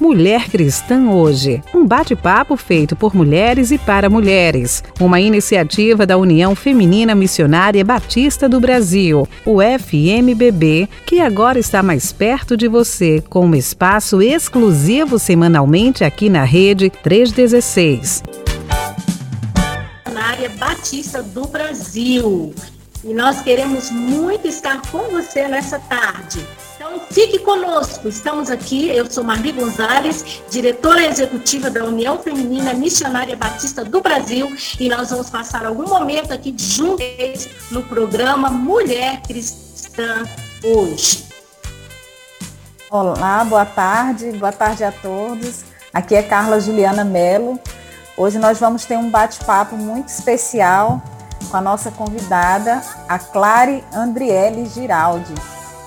Mulher Cristã Hoje, um bate-papo feito por mulheres e para mulheres, uma iniciativa da União Feminina Missionária Batista do Brasil, o FMBB, que agora está mais perto de você, com um espaço exclusivo semanalmente aqui na Rede 316. Missionária Batista do Brasil. E nós queremos muito estar com você nessa tarde. Então, fique conosco. Estamos aqui. Eu sou Marli Gonzalez, diretora executiva da União Feminina Missionária Batista do Brasil. E nós vamos passar algum momento aqui juntos no programa Mulher Cristã Hoje. Olá, boa tarde. Boa tarde a todos. Aqui é Carla Juliana Melo. Hoje nós vamos ter um bate-papo muito especial com a nossa convidada, a Clare Andriele Giraldi.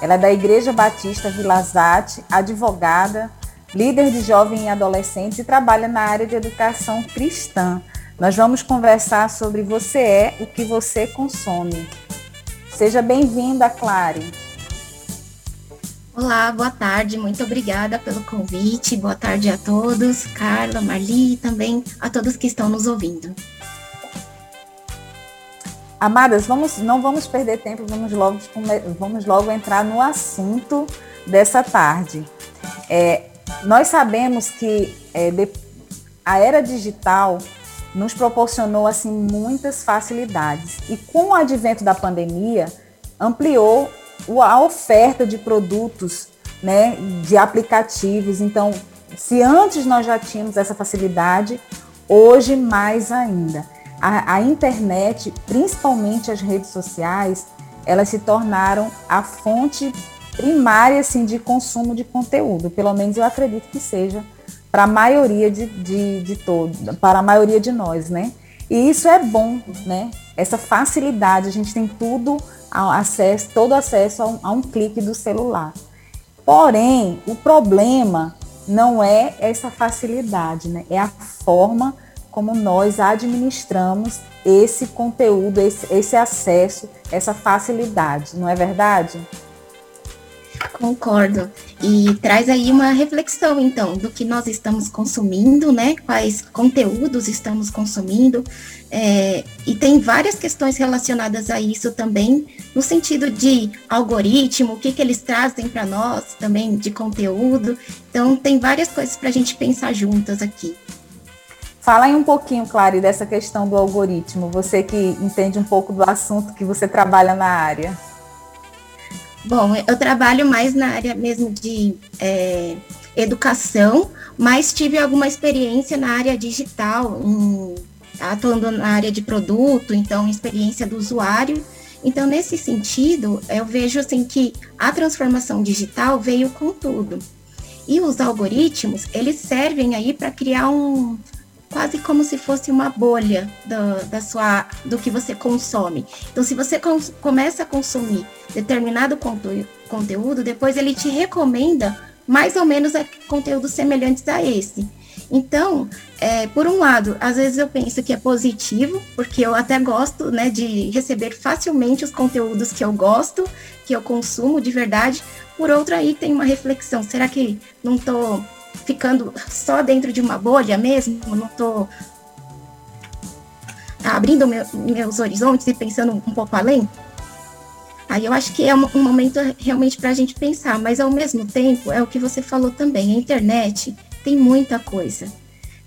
Ela é da Igreja Batista Vila Zate, advogada, líder de jovens e adolescentes e trabalha na área de educação cristã. Nós vamos conversar sobre Você é o que você consome. Seja bem-vinda, Clare. Olá, boa tarde, muito obrigada pelo convite. Boa tarde a todos, Carla, Marli e também a todos que estão nos ouvindo. Amadas, vamos, não vamos perder tempo, vamos logo, vamos logo entrar no assunto dessa tarde. É, nós sabemos que é, de, a era digital nos proporcionou assim muitas facilidades e com o advento da pandemia ampliou a oferta de produtos, né, de aplicativos. Então, se antes nós já tínhamos essa facilidade, hoje mais ainda a, a internet, principalmente as redes sociais, elas se tornaram a fonte primária assim, de consumo de conteúdo. Pelo menos eu acredito que seja para a maioria de, de, de todos, para a maioria de nós, né? E isso é bom, né? Essa facilidade, a gente tem tudo acesso, todo acesso a um, a um clique do celular. Porém, o problema não é essa facilidade, né? É a forma como nós administramos esse conteúdo, esse, esse acesso, essa facilidade, não é verdade? Concordo. E traz aí uma reflexão, então, do que nós estamos consumindo, né? Quais conteúdos estamos consumindo. É, e tem várias questões relacionadas a isso também, no sentido de algoritmo, o que, que eles trazem para nós também de conteúdo. Então, tem várias coisas para a gente pensar juntas aqui. Fala aí um pouquinho, Clary, dessa questão do algoritmo. Você que entende um pouco do assunto que você trabalha na área. Bom, eu trabalho mais na área mesmo de é, educação, mas tive alguma experiência na área digital, em, atuando na área de produto, então experiência do usuário. Então, nesse sentido, eu vejo assim que a transformação digital veio com tudo. E os algoritmos, eles servem aí para criar um, quase como se fosse uma bolha do, da sua, do que você consome. Então, se você começa a consumir determinado conto conteúdo, depois ele te recomenda mais ou menos conteúdos semelhantes a esse. Então, é, por um lado, às vezes eu penso que é positivo, porque eu até gosto né, de receber facilmente os conteúdos que eu gosto, que eu consumo de verdade. Por outro, aí tem uma reflexão: será que não estou ficando só dentro de uma bolha mesmo, não estou abrindo meu, meus horizontes e pensando um pouco além. Aí eu acho que é um, um momento realmente para a gente pensar, mas ao mesmo tempo é o que você falou também, a internet tem muita coisa.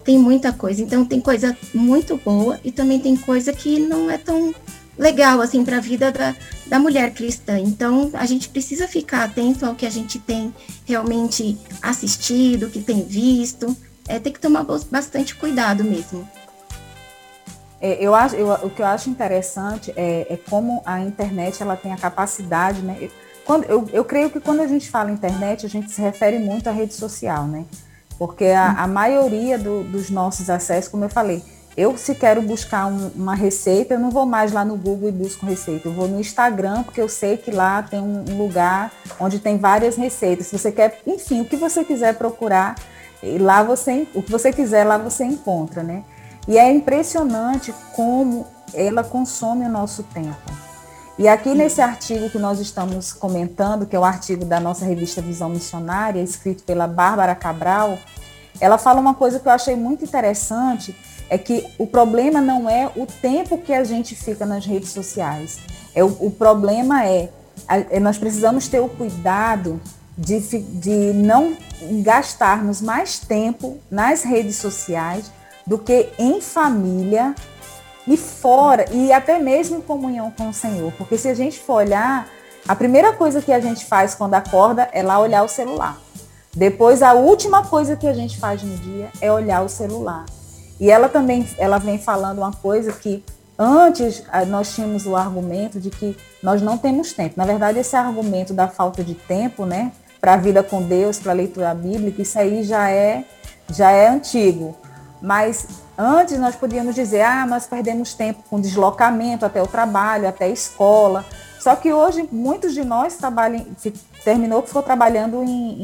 Tem muita coisa. Então tem coisa muito boa e também tem coisa que não é tão legal assim para a vida da, da mulher cristã. Então a gente precisa ficar atento ao que a gente tem realmente assistido, que tem visto. É, tem que tomar bastante cuidado mesmo. É, eu acho, eu, o que eu acho interessante é, é, como a internet ela tem a capacidade, né? Quando, eu, eu creio que quando a gente fala internet, a gente se refere muito à rede social, né? Porque a, a maioria do, dos nossos acessos, como eu falei, eu, se quero buscar um, uma receita, eu não vou mais lá no Google e busco receita. Eu vou no Instagram, porque eu sei que lá tem um, um lugar onde tem várias receitas. Se você quer, enfim, o que você quiser procurar, lá você, o que você quiser, lá você encontra, né? E é impressionante como ela consome o nosso tempo. E aqui nesse artigo que nós estamos comentando, que é o artigo da nossa revista Visão Missionária, escrito pela Bárbara Cabral, ela fala uma coisa que eu achei muito interessante, é que o problema não é o tempo que a gente fica nas redes sociais. É o, o problema é, é, nós precisamos ter o cuidado de, de não gastarmos mais tempo nas redes sociais do que em família e fora, e até mesmo em comunhão com o Senhor. Porque se a gente for olhar, a primeira coisa que a gente faz quando acorda é lá olhar o celular. Depois, a última coisa que a gente faz no dia é olhar o celular. E ela também ela vem falando uma coisa que antes nós tínhamos o argumento de que nós não temos tempo. Na verdade, esse argumento da falta de tempo, né, para a vida com Deus, para a leitura bíblica, isso aí já é já é antigo. Mas antes nós podíamos dizer, ah, nós perdemos tempo com deslocamento até o trabalho, até a escola. Só que hoje muitos de nós trabalham, terminou que ficou trabalhando em,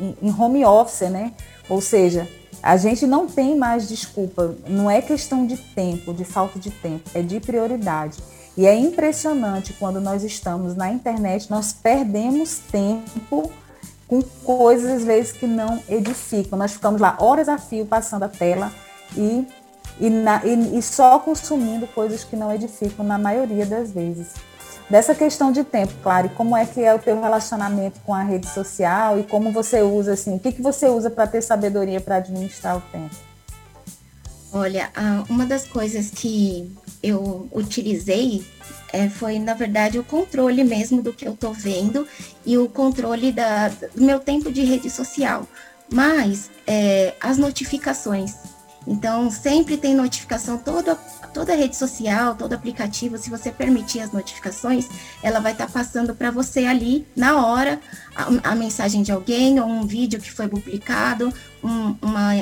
em, em home office, né? Ou seja, a gente não tem mais desculpa, não é questão de tempo, de falta de tempo, é de prioridade. E é impressionante quando nós estamos na internet, nós perdemos tempo com coisas às vezes que não edificam. Nós ficamos lá horas a fio passando a tela e, e, na, e, e só consumindo coisas que não edificam na maioria das vezes. Dessa questão de tempo, claro, e como é que é o teu relacionamento com a rede social e como você usa, assim, o que, que você usa para ter sabedoria para administrar o tempo? Olha, uma das coisas que eu utilizei é, foi, na verdade, o controle mesmo do que eu estou vendo e o controle da, do meu tempo de rede social. Mas é, as notificações. Então, sempre tem notificação, toda, toda rede social, todo aplicativo, se você permitir as notificações, ela vai estar tá passando para você ali, na hora, a, a, mensagem de alguém, ou um vídeo que foi publicado, um, uma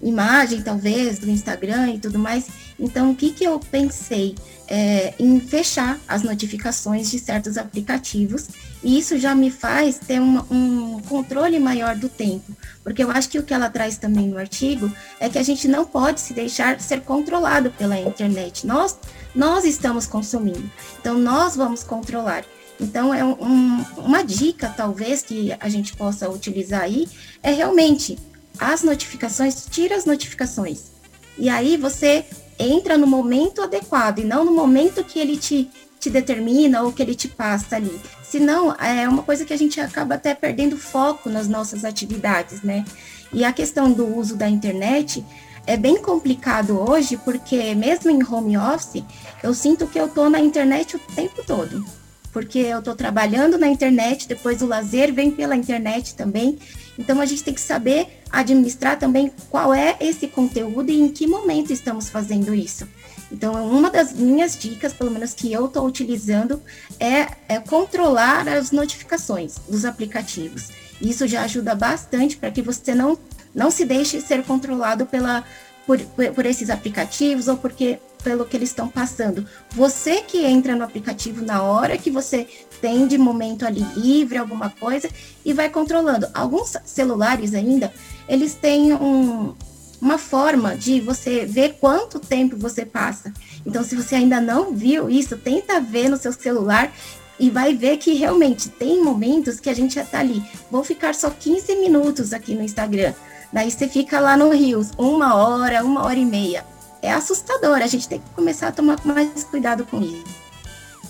imagem, talvez, do Instagram e tudo mais. Então, o que, que eu pensei? É, em fechar as notificações de certos aplicativos, e isso já me faz ter uma, um controle maior do tempo, porque eu acho que o que ela traz também no artigo é que a gente não pode se deixar ser controlado pela internet. Nós, nós estamos consumindo, então nós vamos controlar. Então, é um, uma dica, talvez, que a gente possa utilizar aí, é realmente as notificações, tira as notificações. E aí você entra no momento adequado e não no momento que ele te, te determina ou que ele te passa ali. Senão, é uma coisa que a gente acaba até perdendo foco nas nossas atividades, né? E a questão do uso da internet é bem complicado hoje, porque mesmo em home office, eu sinto que eu tô na internet o tempo todo. Porque eu tô trabalhando na internet, depois o lazer vem pela internet também. Então a gente tem que saber administrar também qual é esse conteúdo e em que momento estamos fazendo isso. Então, uma das minhas dicas, pelo menos que eu estou utilizando, é, é, controlar as notificações dos aplicativos. Isso já ajuda bastante para que você não, não se deixe ser controlado pela, por, por esses aplicativos ou porque pelo que eles estão passando. Você que entra no aplicativo na hora que você tem de momento ali livre, alguma coisa, e vai controlando. Alguns celulares ainda, eles têm um, uma forma de você ver quanto tempo você passa. Então, se você ainda não viu isso, tenta ver no seu celular e vai ver que realmente tem momentos que a gente já tá ali. Vou ficar só 15 minutos aqui no Instagram. Daí você fica lá no Rios, uma hora, uma hora e meia é assustador. A gente tem que começar a tomar mais cuidado com isso.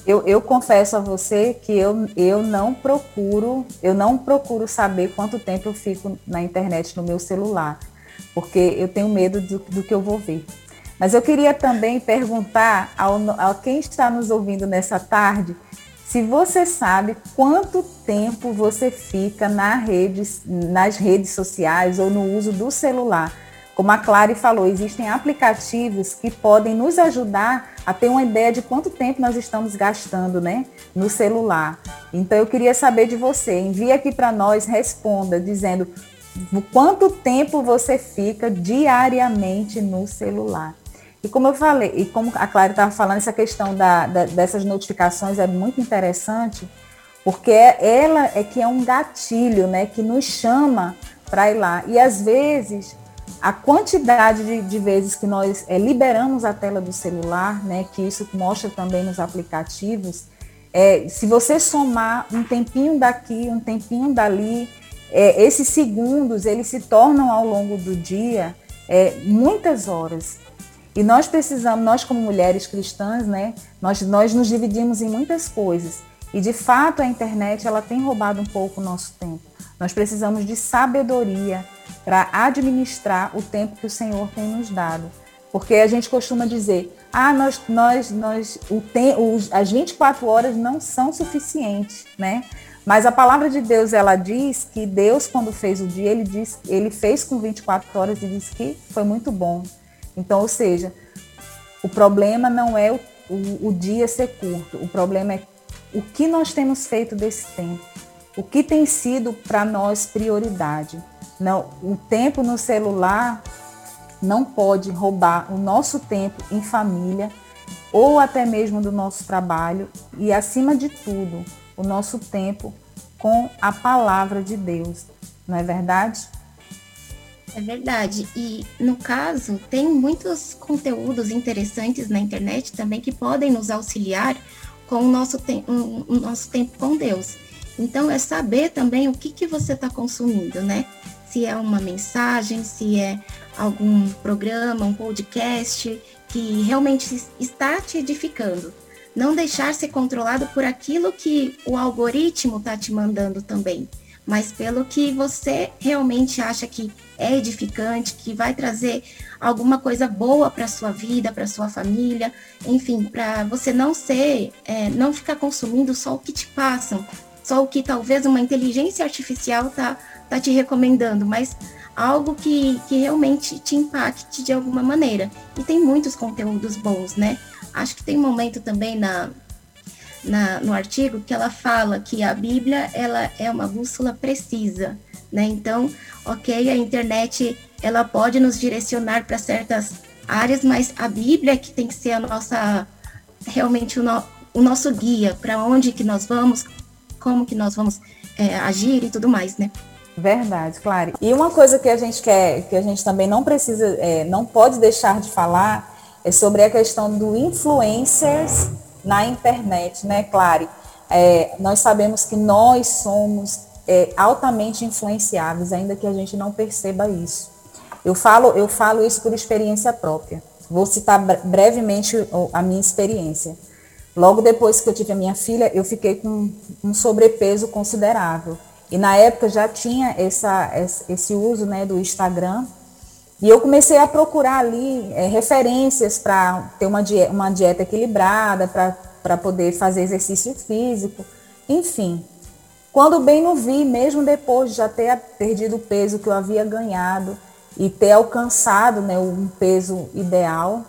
Eu, eu, confesso a você que eu, eu não procuro, eu não procuro saber quanto tempo eu fico na internet no meu celular, porque eu tenho medo do, do que eu vou ver. Mas eu queria também perguntar ao, a quem está nos ouvindo nessa tarde se você sabe quanto tempo você fica na redes, nas redes sociais ou no uso do celular. Como a Clary falou, existem aplicativos que podem nos ajudar a ter uma ideia de quanto tempo nós estamos gastando né, no celular. Então eu queria saber de você. Envie aqui para nós, responda dizendo quanto tempo você fica diariamente no celular. E como eu falei, e como a Clara estava falando, essa questão da, da, dessas notificações é muito interessante, porque ela é que é um gatilho, né, que nos chama para ir lá. E às vezes a quantidade de, de vezes que nós é, liberamos a tela do celular, né, que isso mostra também nos aplicativos, é, se você somar um tempinho daqui, um tempinho dali, é, esses segundos eles se tornam ao longo do dia é, muitas horas. E nós precisamos, nós como mulheres cristãs, né, nós, nós nos dividimos em muitas coisas. E de fato a internet ela tem roubado um pouco o nosso tempo. Nós precisamos de sabedoria para administrar o tempo que o Senhor tem nos dado. Porque a gente costuma dizer, ah, nós, nós, nós, o tem, os, as 24 horas não são suficientes, né? Mas a palavra de Deus, ela diz que Deus, quando fez o dia, ele, diz, ele fez com 24 horas e disse que foi muito bom. Então, ou seja, o problema não é o, o, o dia ser curto, o problema é o que nós temos feito desse tempo, o que tem sido para nós prioridade. Não, o tempo no celular não pode roubar o nosso tempo em família ou até mesmo do nosso trabalho e, acima de tudo, o nosso tempo com a palavra de Deus. Não é verdade? É verdade. E no caso, tem muitos conteúdos interessantes na internet também que podem nos auxiliar com o nosso, te o nosso tempo com Deus. Então, é saber também o que, que você está consumindo, né? Se é uma mensagem, se é algum programa, um podcast que realmente está te edificando não deixar ser controlado por aquilo que o algoritmo está te mandando também, mas pelo que você realmente acha que é edificante, que vai trazer alguma coisa boa para sua vida, para sua família, enfim, para você não ser, é, não ficar consumindo só o que te passam, só o que talvez uma inteligência artificial tá, tá te recomendando, mas algo que, que realmente te impacte de alguma maneira. E tem muitos conteúdos bons, né? Acho que tem um momento também na, na, no artigo que ela fala que a Bíblia ela é uma bússola precisa, né? Então, ok, a internet ela pode nos direcionar para certas áreas, mas a Bíblia é que tem que ser a nossa realmente o, no, o nosso guia para onde que nós vamos, como que nós vamos é, agir e tudo mais, né? Verdade, claro. E uma coisa que a gente quer, que a gente também não precisa, é, não pode deixar de falar é sobre a questão do influencers na internet, né, Clary? É, nós sabemos que nós somos é, altamente influenciados, ainda que a gente não perceba isso. Eu falo, eu falo isso por experiência própria. Vou citar brevemente a minha experiência. Logo depois que eu tive a minha filha, eu fiquei com um sobrepeso considerável. E na época já tinha essa, esse uso né, do Instagram e eu comecei a procurar ali é, referências para ter uma dieta, uma dieta equilibrada, para poder fazer exercício físico, enfim. Quando bem não vi, mesmo depois de já ter perdido o peso que eu havia ganhado e ter alcançado né, um peso ideal,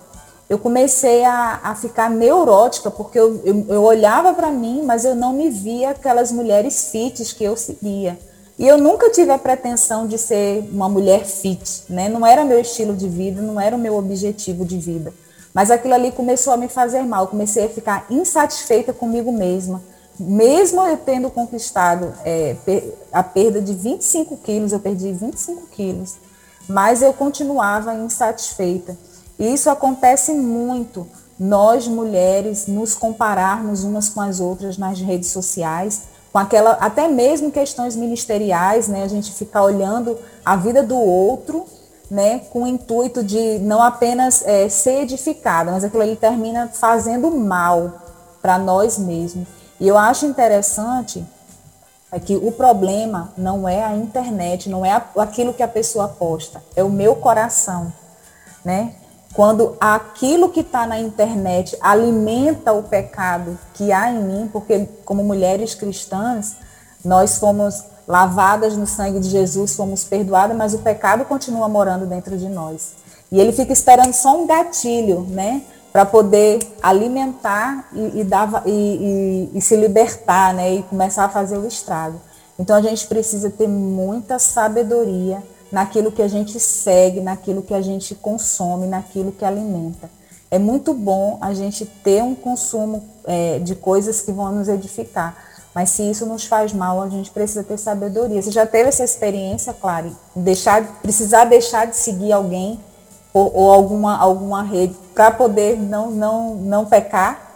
eu comecei a, a ficar neurótica, porque eu, eu, eu olhava para mim, mas eu não me via aquelas mulheres fits que eu seguia. E eu nunca tive a pretensão de ser uma mulher fit, né? Não era meu estilo de vida, não era o meu objetivo de vida. Mas aquilo ali começou a me fazer mal, eu comecei a ficar insatisfeita comigo mesma. Mesmo eu tendo conquistado é, a perda de 25 quilos, eu perdi 25 quilos, mas eu continuava insatisfeita. E isso acontece muito, nós mulheres nos compararmos umas com as outras nas redes sociais, com aquela, até mesmo questões ministeriais, né? A gente ficar olhando a vida do outro, né? Com o intuito de não apenas é, ser edificado, mas aquilo ali termina fazendo mal para nós mesmos. E eu acho interessante é que o problema não é a internet, não é aquilo que a pessoa posta, é o meu coração, né? Quando aquilo que está na internet alimenta o pecado que há em mim, porque como mulheres cristãs, nós fomos lavadas no sangue de Jesus, fomos perdoadas, mas o pecado continua morando dentro de nós. E ele fica esperando só um gatilho, né? Para poder alimentar e, e, dar, e, e, se libertar, né? E começar a fazer o estrago. Então a gente precisa ter muita sabedoria naquilo que a gente segue, naquilo que a gente consome, naquilo que alimenta. É muito bom a gente ter um consumo é, de coisas que vão nos edificar, mas se isso nos faz mal, a gente precisa ter sabedoria. Você já teve essa experiência, Clary? Deixar, precisar deixar de seguir alguém ou, ou alguma, alguma rede para poder não, não, não pecar?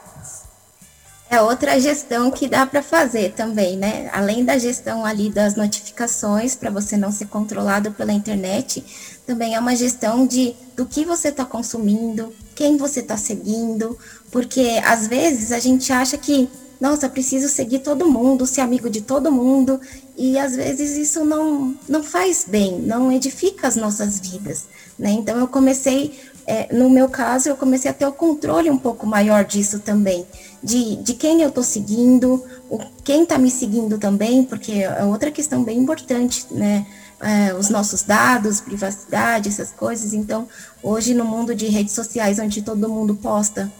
É outra gestão que dá para fazer também, né? Além da gestão ali das notificações, para você não ser controlado pela internet, também é uma gestão de do que você está consumindo, quem você está seguindo, porque às vezes a gente acha que, nossa, preciso seguir todo mundo, ser amigo de todo mundo, e às vezes isso não, não faz bem, não edifica as nossas vidas, né? Então eu comecei é, no meu caso, eu comecei a ter o controle um pouco maior disso também, de, de quem eu estou seguindo, o, quem está me seguindo também, porque é outra questão bem importante, né? É, os nossos dados, privacidade, essas coisas. Então, hoje no mundo de redes sociais, onde todo mundo posta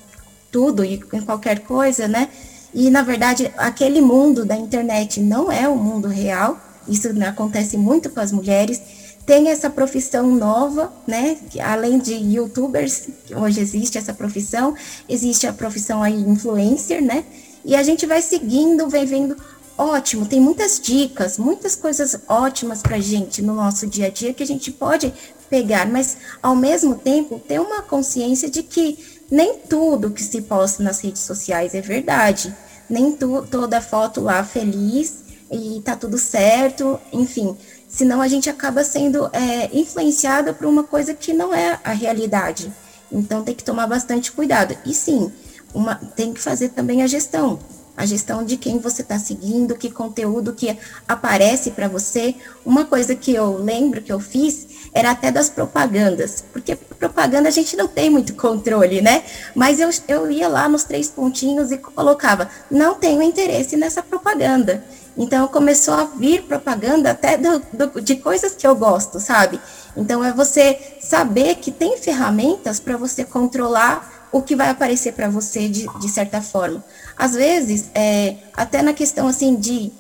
tudo e qualquer coisa, né? E na verdade, aquele mundo da internet não é o mundo real. Isso né, acontece muito com as mulheres tem essa profissão nova, né? Além de youtubers, hoje existe essa profissão, existe a profissão aí influencer, né? E a gente vai seguindo, vai vendo, ótimo, tem muitas dicas, muitas coisas ótimas pra gente no nosso dia a dia que a gente pode pegar, mas ao mesmo tempo ter uma consciência de que nem tudo que se posta nas redes sociais é verdade. Nem tu, toda foto lá feliz e tá tudo certo, enfim senão a gente acaba sendo é, influenciado por uma coisa que não é a realidade. Então tem que tomar bastante cuidado. E sim, uma, tem que fazer também a gestão. A gestão de quem você está seguindo, que conteúdo que aparece para você. Uma coisa que eu lembro que eu fiz era até das propagandas, porque propaganda a gente não tem muito controle, né? Mas eu, eu ia lá nos três pontinhos e colocava, não tenho interesse nessa propaganda. Então começou a vir propaganda até do, do, de coisas que eu gosto, sabe? Então é você saber que tem ferramentas para você controlar o que vai aparecer para você de, de certa forma. Às vezes, é, até na questão assim de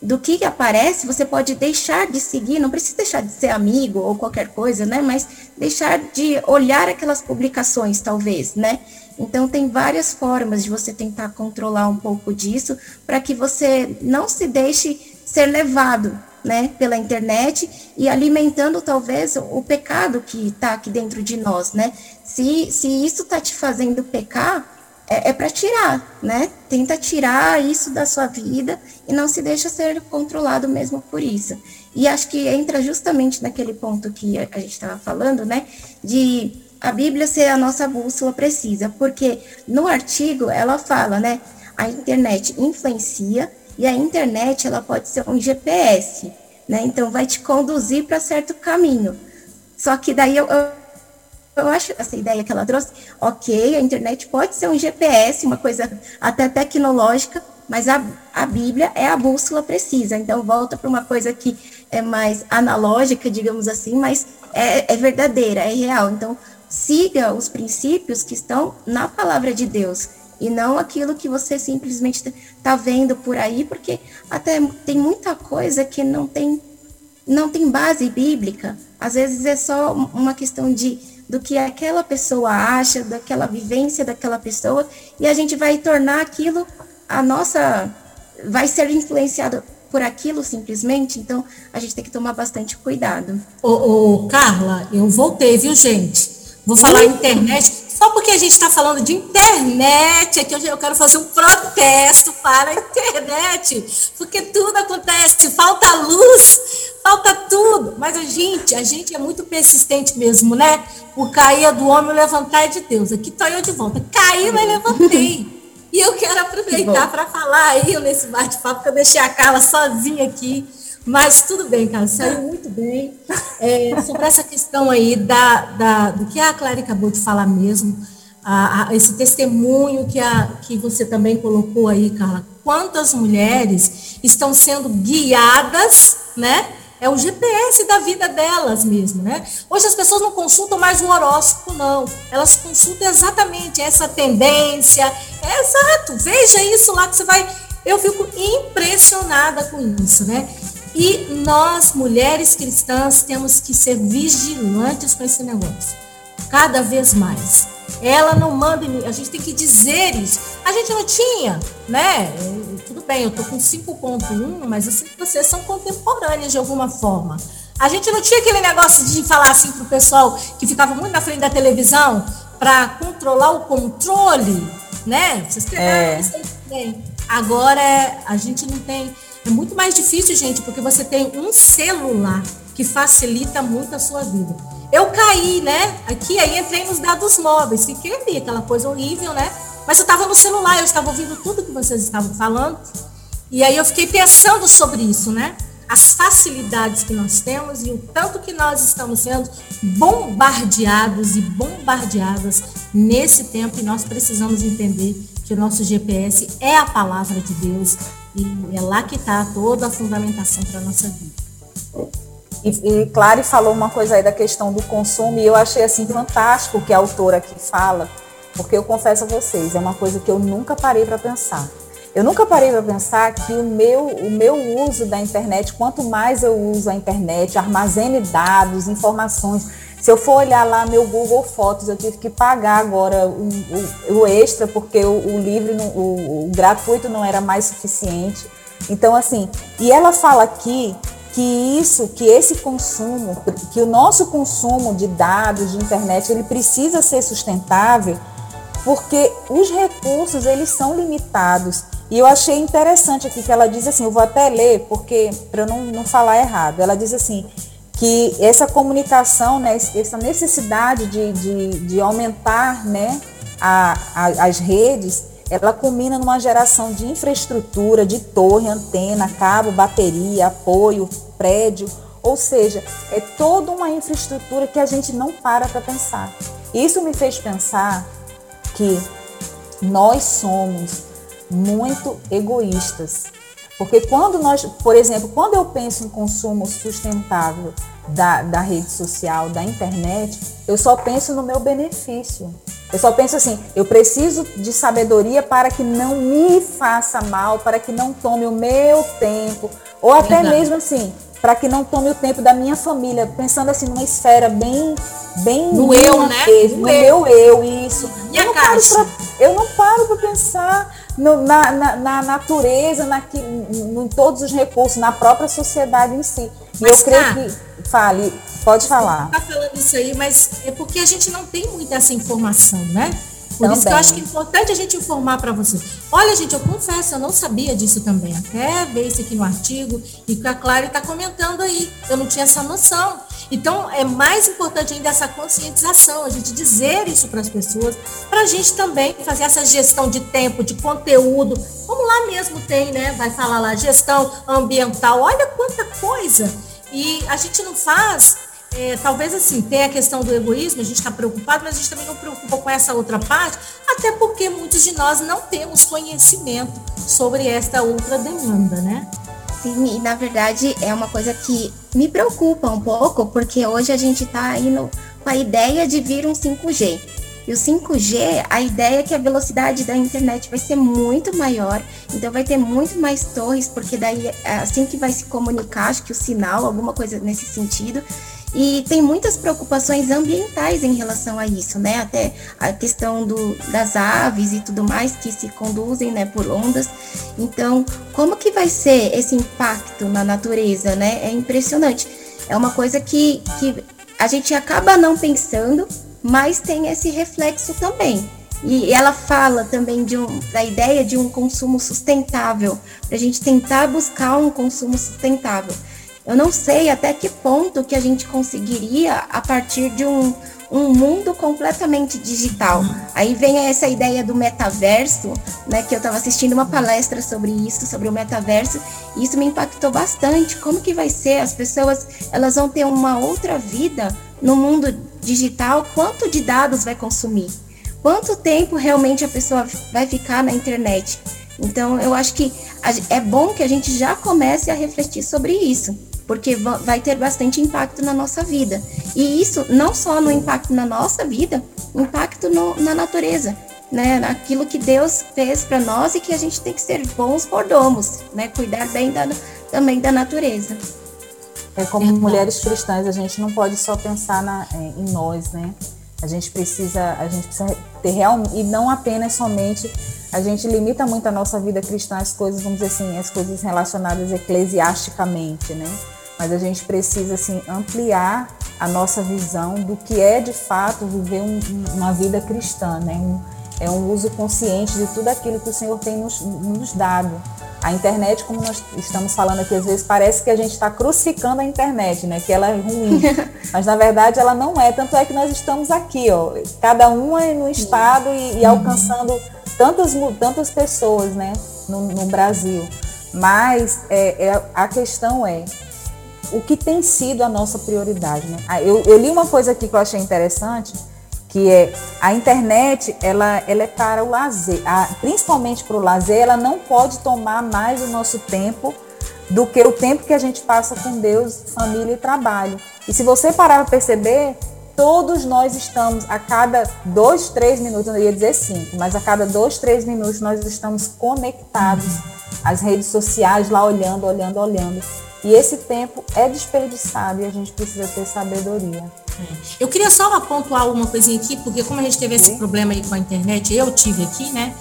do que aparece, você pode deixar de seguir, não precisa deixar de ser amigo ou qualquer coisa, né? Mas deixar de olhar aquelas publicações, talvez, né? Então, tem várias formas de você tentar controlar um pouco disso para que você não se deixe ser levado né, pela internet e alimentando talvez o pecado que está aqui dentro de nós, né? Se, se isso está te fazendo pecar, é, é para tirar, né? Tenta tirar isso da sua vida e não se deixa ser controlado mesmo por isso. E acho que entra justamente naquele ponto que a, gente estava falando, né? De a Bíblia ser a nossa bússola precisa, porque no artigo ela fala, né? A internet influencia e a internet ela pode ser um GPS, né? Então vai te conduzir para certo caminho. Só que daí eu, eu, eu, acho essa ideia que ela trouxe, ok, a internet pode ser um GPS, uma coisa até tecnológica, mas a, a Bíblia é a bússola precisa. Então volta para uma coisa que é mais analógica, digamos assim, mas é, é verdadeira, é real. Então siga os princípios que estão na palavra de Deus e não aquilo que você simplesmente está vendo por aí, porque até tem muita coisa que não tem não tem base bíblica. Às vezes é só uma questão de do que aquela pessoa acha, daquela vivência daquela pessoa, e a gente vai tornar aquilo a nossa vai ser influenciado por aquilo simplesmente, então a gente tem que tomar bastante cuidado. Ô, ô Carla, eu voltei, viu, gente? Vou falar internet, só porque a gente está falando de internet, aqui eu quero fazer um protesto para a internet, porque tudo acontece, falta luz, falta tudo. Mas a gente, a gente é muito persistente mesmo, né? O cair é do homem, o levantar é de Deus. Aqui estou eu de volta. Caí, mas levantei. E eu quero aproveitar para falar aí nesse bate-papo, que eu deixei a Carla sozinha aqui mas tudo bem, cara, saiu muito bem. É, sobre essa questão aí da, da, do que a Clara acabou de falar mesmo, a, a, esse testemunho que, a, que você também colocou aí, Carla. Quantas mulheres estão sendo guiadas, né? É o GPS da vida delas mesmo, né? Hoje as pessoas não consultam mais o horóscopo, não. Elas consultam exatamente essa tendência. É exato. Veja isso lá que você vai. Eu fico impressionada com isso, né? E nós, mulheres cristãs, temos que ser vigilantes com esse negócio. Cada vez mais. Ela não manda, a gente tem que dizer isso. A gente não tinha, né? Tudo bem, eu tô com 5.1, mas eu sei que vocês são contemporâneas de alguma forma. A gente não tinha aquele negócio de falar assim pro pessoal que ficava muito na frente da televisão para controlar o controle né? Vocês pegaram isso aí também. Agora a gente não tem. É muito mais difícil, gente, porque você tem um celular que facilita muito a sua vida. Eu caí, né? Aqui, aí entrei nos dados móveis, fiquei ali, aquela coisa horrível, né? Mas eu estava no celular, eu estava ouvindo tudo que vocês estavam falando. E aí eu fiquei pensando sobre isso, né? As facilidades que nós temos e o tanto que nós estamos sendo bombardeados e bombardeadas nesse tempo e nós precisamos entender que o nosso GPS é a palavra de Deus e é lá que está toda a fundamentação para a nossa vida. E, e Clary falou uma coisa aí da questão do consumo e eu achei assim fantástico que a autora aqui fala, porque eu confesso a vocês, é uma coisa que eu nunca parei para pensar. Eu nunca parei para pensar que o meu, o meu uso da internet, quanto mais eu uso a internet, armazene dados, informações. Se eu for olhar lá meu Google Fotos, eu tive que pagar agora o, o, o extra, porque o, o livre, o, o gratuito não era mais suficiente. Então, assim, e ela fala aqui que isso, que esse consumo, que o nosso consumo de dados, de internet, ele precisa ser sustentável, porque os recursos, eles são limitados. E eu achei interessante aqui que ela diz assim, eu vou até ler, porque para eu não, não falar errado. Ela diz assim, que essa comunicação, né, essa necessidade de, de, de aumentar né, a, a, as redes, ela culmina numa geração de infraestrutura, de torre, antena, cabo, bateria, apoio, prédio, ou seja, é toda uma infraestrutura que a gente não para para pensar. Isso me fez pensar que nós somos muito egoístas. Porque quando nós, por exemplo, quando eu penso em consumo sustentável da, da rede social, da internet, eu só penso no meu benefício. Eu só penso assim, eu preciso de sabedoria para que não me faça mal, para que não tome o meu tempo, ou até Verdade. mesmo assim, para que não tome o tempo da minha família, pensando assim numa esfera bem bem no eu, né? No, eu. meu eu, isso. eu não, paro pra, eu não paro para pensar no, na, na, na, natureza, na, em todos os recursos, na própria sociedade em si. E mas, eu creio tá. que. Fale, pode falar. Está falando isso aí, mas é porque a gente não tem muita essa informação, né? Por também. isso que eu acho que é importante a gente informar para vocês. Olha, gente, eu confesso, eu não sabia disso também. Até ver isso aqui no artigo e que a Clara está comentando aí. Eu não tinha essa noção. Então, é mais importante ainda essa conscientização, a gente dizer isso para as pessoas, para a gente também fazer essa gestão de tempo, de conteúdo, como lá mesmo tem, né? Vai falar lá, gestão ambiental, olha quanta coisa. E a gente não faz é, talvez assim, tem a questão do egoísmo, a gente está preocupado, mas a gente também não preocupa com essa outra parte, até porque muitos de nós não temos conhecimento sobre esta outra demanda, né? Sim, e na verdade é uma coisa que me preocupa um pouco, porque hoje a gente está indo com a ideia de vir um 5G. E o 5G, a ideia é que a velocidade da internet vai ser muito maior, então vai ter muito mais torres, porque daí assim que vai se comunicar, acho que o sinal, alguma coisa nesse sentido. E tem muitas preocupações ambientais em relação a isso, né? Até a questão do, das aves e tudo mais que se conduzem, né, por ondas. Então, como que vai ser esse impacto na natureza, né? É impressionante. É uma coisa que, que a gente acaba não pensando, mas tem esse reflexo também. E ela fala também de um, da ideia de um consumo sustentável, para a gente tentar buscar um consumo sustentável. Eu não sei até que ponto que a gente conseguiria a partir de um, um mundo completamente digital. Aí vem essa ideia do metaverso, né? Que eu estava assistindo uma palestra sobre isso, sobre o metaverso, e isso me impactou bastante. Como que vai ser? As pessoas elas vão ter uma outra vida no mundo digital? Quanto de dados vai consumir? Quanto tempo realmente a pessoa vai ficar na internet? Então, eu acho que é bom que a gente já comece a refletir sobre isso porque vai ter bastante impacto na nossa vida. E isso não só no impacto na nossa vida, impacto no, na natureza, né? Naquilo que Deus fez para nós e que a gente tem que ser bons mordomos, né? Cuidar bem da, também da natureza. É como mulheres cristãs, a gente não pode só pensar na, é, em nós, né? A gente precisa, a gente precisa ter real e não apenas somente a gente limita muito a nossa vida cristã às coisas, vamos dizer assim, as coisas relacionadas eclesiasticamente, né? Mas a gente precisa assim ampliar a nossa visão do que é de fato viver um, uma vida cristã, né? Um, é um uso consciente de tudo aquilo que o Senhor tem nos, nos dado. A internet, como nós estamos falando aqui, às vezes parece que a gente está crucificando a internet, né? Que ela é ruim. Mas na verdade ela não é. Tanto é que nós estamos aqui, ó, cada uma no estado e, e alcançando tantas, tantas pessoas, né? No, no Brasil. Mas é, é, a questão é o que tem sido a nossa prioridade, né? Ah, eu, eu li uma coisa aqui que eu achei interessante que é a internet, ela, ela é para o lazer, a, principalmente para o lazer, ela não pode tomar mais o nosso tempo do que o tempo que a gente passa com Deus, família e trabalho. E se você parar para perceber, todos nós estamos, a cada dois, três minutos, eu ia dizer cinco, mas a cada dois, três minutos nós estamos conectados às redes sociais, lá olhando, olhando, olhando. E esse tempo é desperdiçado e a gente precisa ter sabedoria. É. Eu queria só pontuar uma coisinha aqui, porque como a gente teve esse problema aí com a internet, eu tive aqui, né?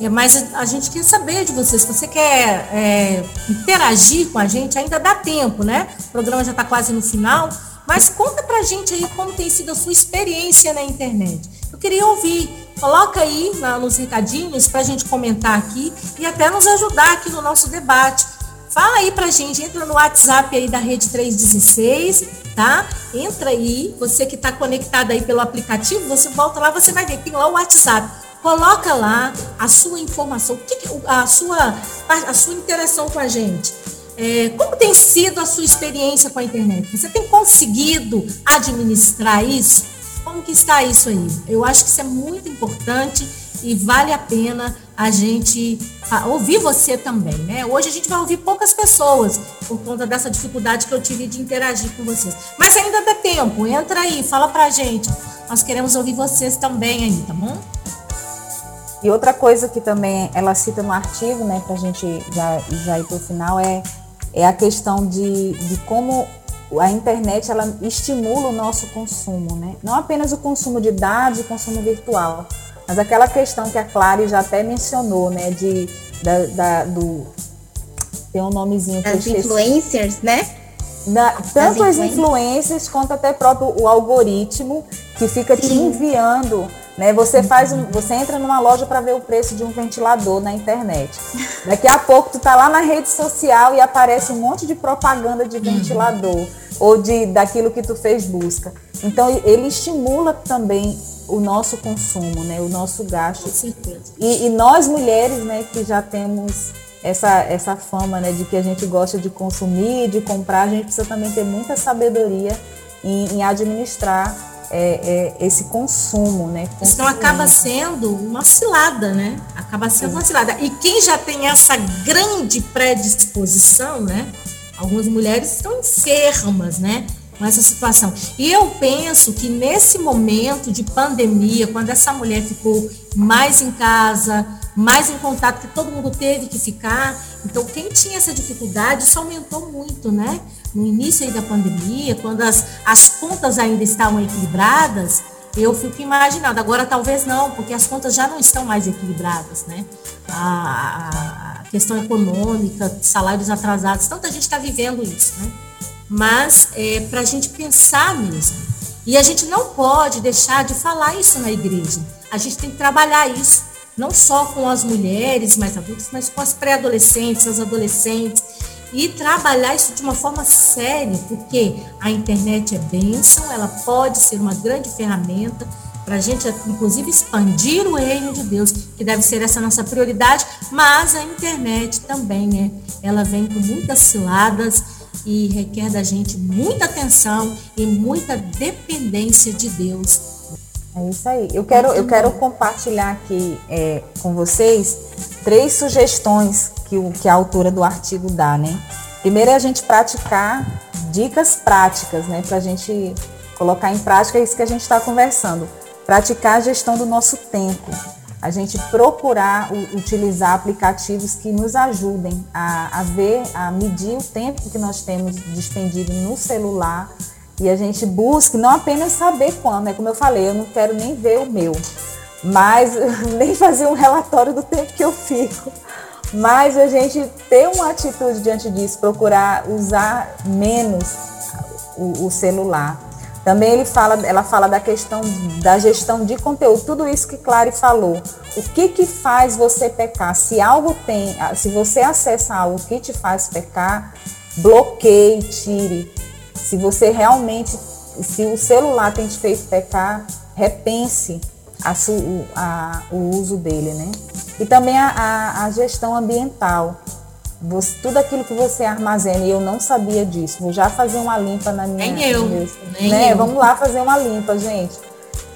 É, mas a gente quer saber de você, se você quer é, interagir com a gente, ainda dá tempo, né? O programa já está quase no final, mas conta pra gente aí como tem sido a sua experiência na internet. Eu queria ouvir, coloca aí na, nos recadinhos para a gente comentar aqui e até nos ajudar aqui no nosso debate. Fala aí pra gente, entra no WhatsApp aí da Rede 316, tá? Entra aí, você que está conectado aí pelo aplicativo, você volta lá, você vai ver, tem lá o WhatsApp. Coloca lá a sua informação, a sua, a sua interação com a gente. É, como tem sido a sua experiência com a internet? Você tem conseguido administrar isso? Como que está isso aí? Eu acho que isso é muito importante e vale a pena a gente ouvir você também, né? Hoje a gente vai ouvir poucas pessoas por conta dessa dificuldade que eu tive de interagir com vocês. Mas ainda dá tempo, entra aí, fala pra gente. Nós queremos ouvir vocês também aí, tá bom? E outra coisa que também ela cita no artigo, né, pra gente já, já ir pro final, é, é a questão de, de como a internet ela estimula o nosso consumo, né? Não apenas o consumo de dados, o consumo virtual, mas aquela questão que a Clary já até mencionou, né? De, da, da do. Tem um nomezinho que As influencers, né? Na, tanto as influências quanto até próprio o algoritmo que fica Sim. te enviando, né? Você faz um, você entra numa loja para ver o preço de um ventilador na internet. Daqui a pouco tu tá lá na rede social e aparece um monte de propaganda de ventilador uhum. ou de daquilo que tu fez busca. Então ele estimula também o nosso consumo, né, o nosso gasto. E, e, nós mulheres, né, que já temos essa, essa fama, né, de que a gente gosta de consumir, de comprar, a gente precisa também ter muita sabedoria em, em administrar é, é, esse consumo, né? Senão acaba sendo uma cilada, né? Acaba sendo uma cilada. E quem já tem essa grande predisposição, né? Algumas mulheres estão enfermas, né? com essa situação. E eu penso que nesse momento de pandemia, quando essa mulher ficou mais em casa, mais em contato, que todo mundo teve que ficar, então quem tinha essa dificuldade, isso aumentou muito, né? No início da pandemia, quando as, as contas ainda estavam equilibradas, eu fico imaginando, agora talvez não, porque as contas já não estão mais equilibradas, né? A, a questão econômica, salários atrasados, tanta gente está vivendo isso, né? mas é, para a gente pensar mesmo. E a gente não pode deixar de falar isso na igreja. A gente tem que trabalhar isso, não só com as mulheres mais adultas, mas com as pré-adolescentes, as adolescentes, e trabalhar isso de uma forma séria, porque a internet é bênção, ela pode ser uma grande ferramenta para a gente, inclusive, expandir o reino de Deus, que deve ser essa nossa prioridade, mas a internet também é, ela vem com muitas ciladas, e requer da gente muita atenção e muita dependência de Deus. É isso aí. Eu quero, eu quero compartilhar aqui é, com vocês três sugestões que, o, que a autora do artigo dá, né? Primeiro é a gente praticar dicas práticas, né? Para a gente colocar em prática isso que a gente está conversando. Praticar a gestão do nosso tempo a gente procurar utilizar aplicativos que nos ajudem a, a ver, a medir o tempo que nós temos despendido no celular e a gente busque não apenas saber quando, é como eu falei, eu não quero nem ver o meu, mas nem fazer um relatório do tempo que eu fico. Mas a gente ter uma atitude diante disso, procurar usar menos o, o celular. Também ele fala, ela fala da questão da gestão de conteúdo, tudo isso que Clary falou. O que que faz você pecar? Se algo tem, se você acessa algo que te faz pecar, bloqueie, tire. Se você realmente, se o celular tem te feito pecar, repense a, a, o uso dele, né? E também a, a, gestão ambiental. Você, tudo aquilo que você armazena, e eu não sabia disso, vou já fazer uma limpa na minha. Nem eu. nem né? eu. Vamos lá fazer uma limpa, gente.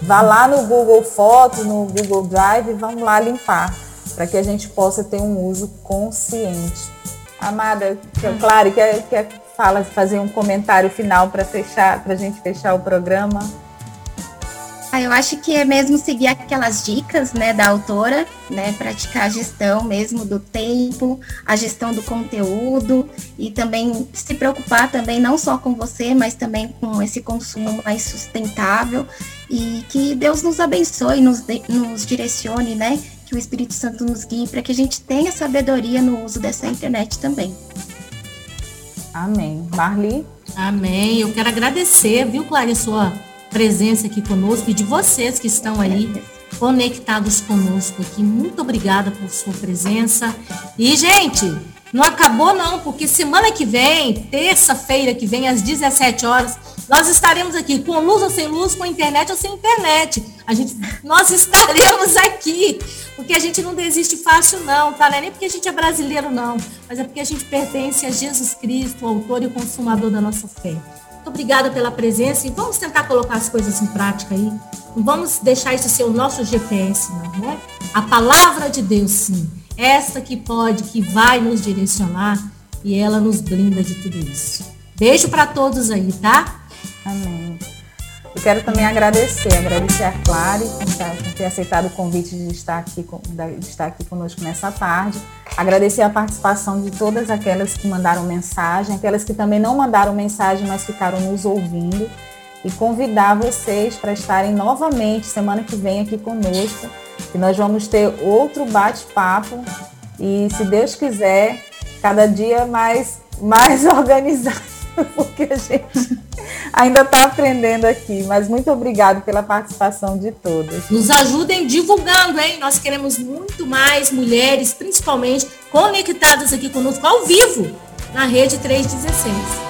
Vá lá no Google Fotos, no Google Drive e vamos lá limpar, para que a gente possa ter um uso consciente. Amada, hum. claro, quer, quer fala, fazer um comentário final para fechar, para a gente fechar o programa? Ah, eu acho que é mesmo seguir aquelas dicas, né, da autora, né, praticar a gestão mesmo do tempo, a gestão do conteúdo e também se preocupar também não só com você, mas também com esse consumo mais sustentável e que Deus nos abençoe, nos, de, nos direcione, né, que o Espírito Santo nos guie para que a gente tenha sabedoria no uso dessa internet também. Amém. Marli? Amém. Eu quero agradecer, viu, Clara, sua presença aqui conosco e de vocês que estão aí conectados conosco aqui. Muito obrigada por sua presença. E, gente, não acabou não, porque semana que vem, terça-feira que vem, às 17 horas, nós estaremos aqui com luz ou sem luz, com internet ou sem internet. A gente, nós estaremos aqui, porque a gente não desiste fácil não, tá? Não é nem porque a gente é brasileiro não, mas é porque a gente pertence a Jesus Cristo, o autor e o consumador da nossa fé. Muito obrigada pela presença e vamos tentar colocar as coisas em prática aí. Não vamos deixar isso ser o nosso GPS, não, né? A palavra de Deus, sim. Essa que pode, que vai nos direcionar e ela nos blinda de tudo isso. Beijo para todos aí, tá? Amém. Eu quero também agradecer, agradecer a Clare por ter aceitado o convite de estar aqui, de estar aqui conosco nessa tarde. Agradecer a participação de todas aquelas que mandaram mensagem, aquelas que também não mandaram mensagem, mas ficaram nos ouvindo. E convidar vocês para estarem novamente semana que vem aqui conosco, que nós vamos ter outro bate-papo. E se Deus quiser, cada dia mais, mais organizado, porque a gente ainda está aprendendo aqui, mas muito obrigado pela participação de todas. Nos ajudem divulgando, hein? Nós queremos muito mais mulheres, principalmente, conectadas aqui conosco ao vivo na Rede 316.